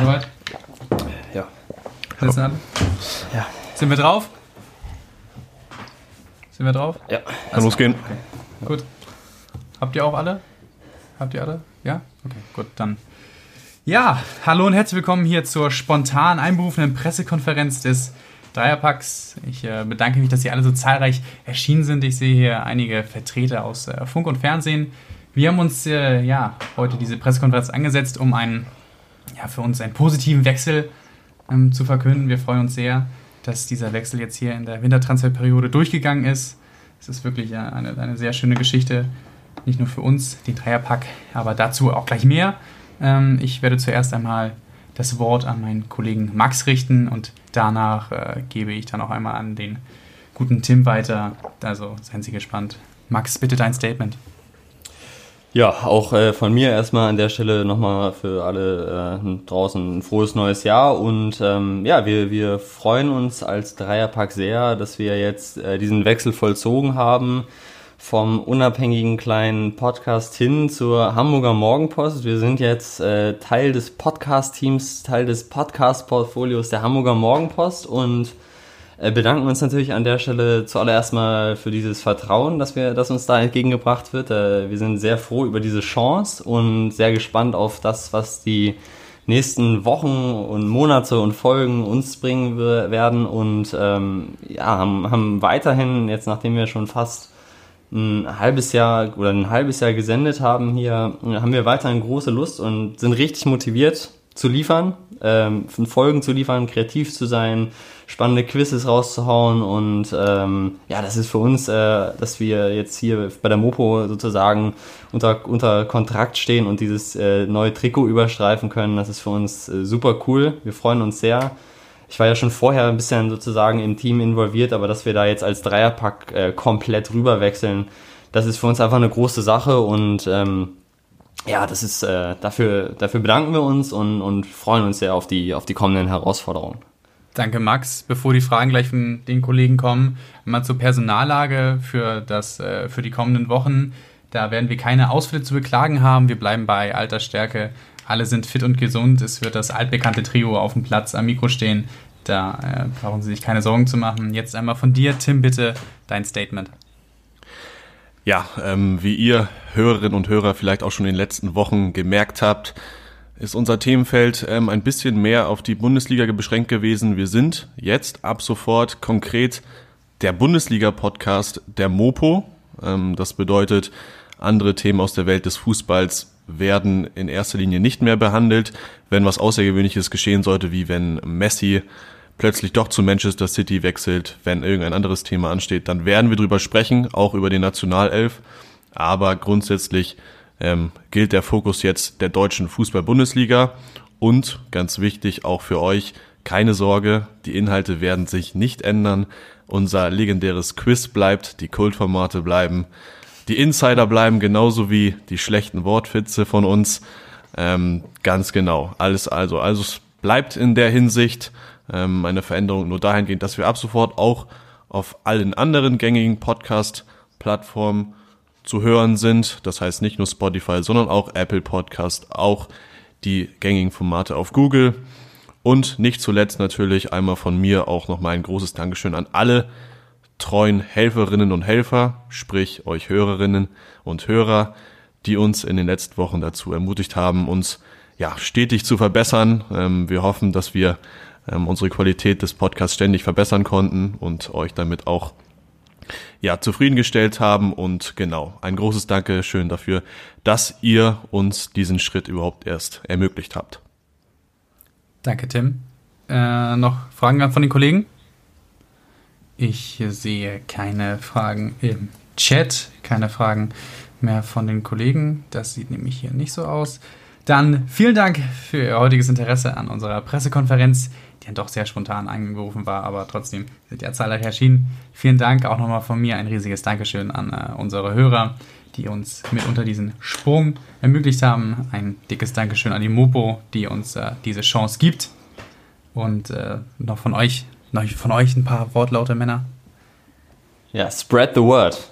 soweit? Ja. Sitzen alle? Ja. Sind wir drauf? Sind wir drauf? Ja. Kann losgehen. Gut. Habt ihr auch alle? Habt ihr alle? Ja? Okay, gut, dann. Ja, hallo und herzlich willkommen hier zur spontan einberufenen Pressekonferenz des Dreierpacks. Ich äh, bedanke mich, dass Sie alle so zahlreich erschienen sind. Ich sehe hier einige Vertreter aus äh, Funk und Fernsehen. Wir haben uns äh, ja heute diese Pressekonferenz angesetzt, um einen, ja, für uns einen positiven Wechsel ähm, zu verkünden. Wir freuen uns sehr, dass dieser Wechsel jetzt hier in der Wintertransferperiode durchgegangen ist. Es ist wirklich eine, eine sehr schöne Geschichte, nicht nur für uns, den Dreierpack, aber dazu auch gleich mehr. Ähm, ich werde zuerst einmal das Wort an meinen Kollegen Max richten und danach äh, gebe ich dann auch einmal an den guten Tim weiter. Also seien Sie gespannt. Max, bitte dein Statement. Ja, auch äh, von mir erstmal an der Stelle nochmal für alle äh, draußen ein frohes neues Jahr und ähm, ja, wir, wir freuen uns als Dreierpack sehr, dass wir jetzt äh, diesen Wechsel vollzogen haben vom unabhängigen kleinen Podcast hin zur Hamburger Morgenpost. Wir sind jetzt äh, Teil des Podcast-Teams, Teil des Podcast-Portfolios der Hamburger Morgenpost und bedanken uns natürlich an der Stelle zuallererst mal für dieses Vertrauen, dass wir, dass uns da entgegengebracht wird. Äh, wir sind sehr froh über diese Chance und sehr gespannt auf das, was die nächsten Wochen und Monate und Folgen uns bringen werden und ähm, ja, haben, haben weiterhin, jetzt nachdem wir schon fast ein halbes Jahr oder ein halbes Jahr gesendet haben hier, haben wir weiterhin große Lust und sind richtig motiviert zu liefern, ähm, Folgen zu liefern, kreativ zu sein, spannende Quizzes rauszuhauen und ähm, ja, das ist für uns, äh, dass wir jetzt hier bei der Mopo sozusagen unter, unter Kontrakt stehen und dieses äh, neue Trikot überstreifen können. Das ist für uns äh, super cool. Wir freuen uns sehr. Ich war ja schon vorher ein bisschen sozusagen im Team involviert, aber dass wir da jetzt als Dreierpack äh, komplett rüberwechseln, das ist für uns einfach eine große Sache und ähm, ja, das ist äh, dafür, dafür bedanken wir uns und, und freuen uns sehr auf die, auf die kommenden Herausforderungen. Danke, Max. Bevor die Fragen gleich von den Kollegen kommen, mal zur Personallage für, das, äh, für die kommenden Wochen. Da werden wir keine Ausfälle zu beklagen haben. Wir bleiben bei alter Stärke. Alle sind fit und gesund. Es wird das altbekannte Trio auf dem Platz am Mikro stehen. Da äh, brauchen Sie sich keine Sorgen zu machen. Jetzt einmal von dir, Tim, bitte dein Statement. Ja, ähm, wie ihr Hörerinnen und Hörer vielleicht auch schon in den letzten Wochen gemerkt habt, ist unser Themenfeld ähm, ein bisschen mehr auf die Bundesliga beschränkt gewesen. Wir sind jetzt ab sofort konkret der Bundesliga-Podcast der Mopo. Ähm, das bedeutet, andere Themen aus der Welt des Fußballs werden in erster Linie nicht mehr behandelt. Wenn was Außergewöhnliches geschehen sollte, wie wenn Messi plötzlich doch zu Manchester City wechselt, wenn irgendein anderes Thema ansteht, dann werden wir drüber sprechen, auch über den Nationalelf. Aber grundsätzlich ähm, gilt der Fokus jetzt der deutschen Fußball-Bundesliga und ganz wichtig auch für euch, keine Sorge, die Inhalte werden sich nicht ändern. Unser legendäres Quiz bleibt, die Kultformate bleiben, die Insider bleiben genauso wie die schlechten Wortwitze von uns. Ähm, ganz genau. Alles also. Also es bleibt in der Hinsicht ähm, eine Veränderung nur dahingehend, dass wir ab sofort auch auf allen anderen gängigen Podcast-Plattformen zu hören sind. Das heißt nicht nur Spotify, sondern auch Apple Podcast, auch die gängigen Formate auf Google. Und nicht zuletzt natürlich einmal von mir auch nochmal ein großes Dankeschön an alle treuen Helferinnen und Helfer, sprich euch Hörerinnen und Hörer, die uns in den letzten Wochen dazu ermutigt haben, uns ja stetig zu verbessern. Ähm, wir hoffen, dass wir ähm, unsere Qualität des Podcasts ständig verbessern konnten und euch damit auch ja, zufriedengestellt haben. Und genau, ein großes Dankeschön dafür, dass ihr uns diesen Schritt überhaupt erst ermöglicht habt. Danke, Tim. Äh, noch Fragen von den Kollegen? Ich sehe keine Fragen im Chat, keine Fragen mehr von den Kollegen. Das sieht nämlich hier nicht so aus. Dann vielen Dank für Ihr heutiges Interesse an unserer Pressekonferenz die dann doch sehr spontan eingerufen war, aber trotzdem sind ja zahlreich erschienen. Vielen Dank auch nochmal von mir, ein riesiges Dankeschön an äh, unsere Hörer, die uns mitunter diesen Sprung ermöglicht haben. Ein dickes Dankeschön an die Mopo, die uns äh, diese Chance gibt. Und äh, noch von euch, noch von euch ein paar wortlaute Männer. Ja, spread the word.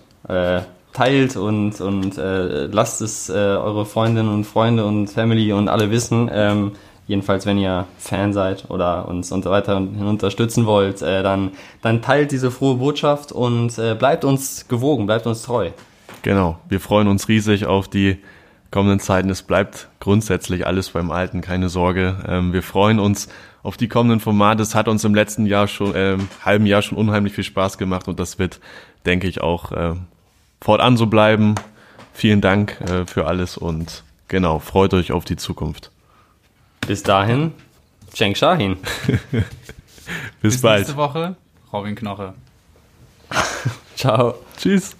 Äh, teilt und, und äh, lasst es äh, eure Freundinnen und Freunde und Family und alle wissen. Ähm, jedenfalls wenn ihr Fan seid oder uns und so weiter unterstützen wollt, äh, dann, dann teilt diese frohe Botschaft und äh, bleibt uns gewogen, bleibt uns treu. Genau, wir freuen uns riesig auf die kommenden Zeiten. Es bleibt grundsätzlich alles beim Alten, keine Sorge. Ähm, wir freuen uns auf die kommenden Formate. Es hat uns im letzten Jahr schon, ähm, halben Jahr schon unheimlich viel Spaß gemacht und das wird, denke ich, auch äh, fortan so bleiben. Vielen Dank äh, für alles und genau, freut euch auf die Zukunft. Bis dahin, Cheng Shahin. Bis, Bis bald. nächste Woche, Robin Knoche. Ciao. Tschüss.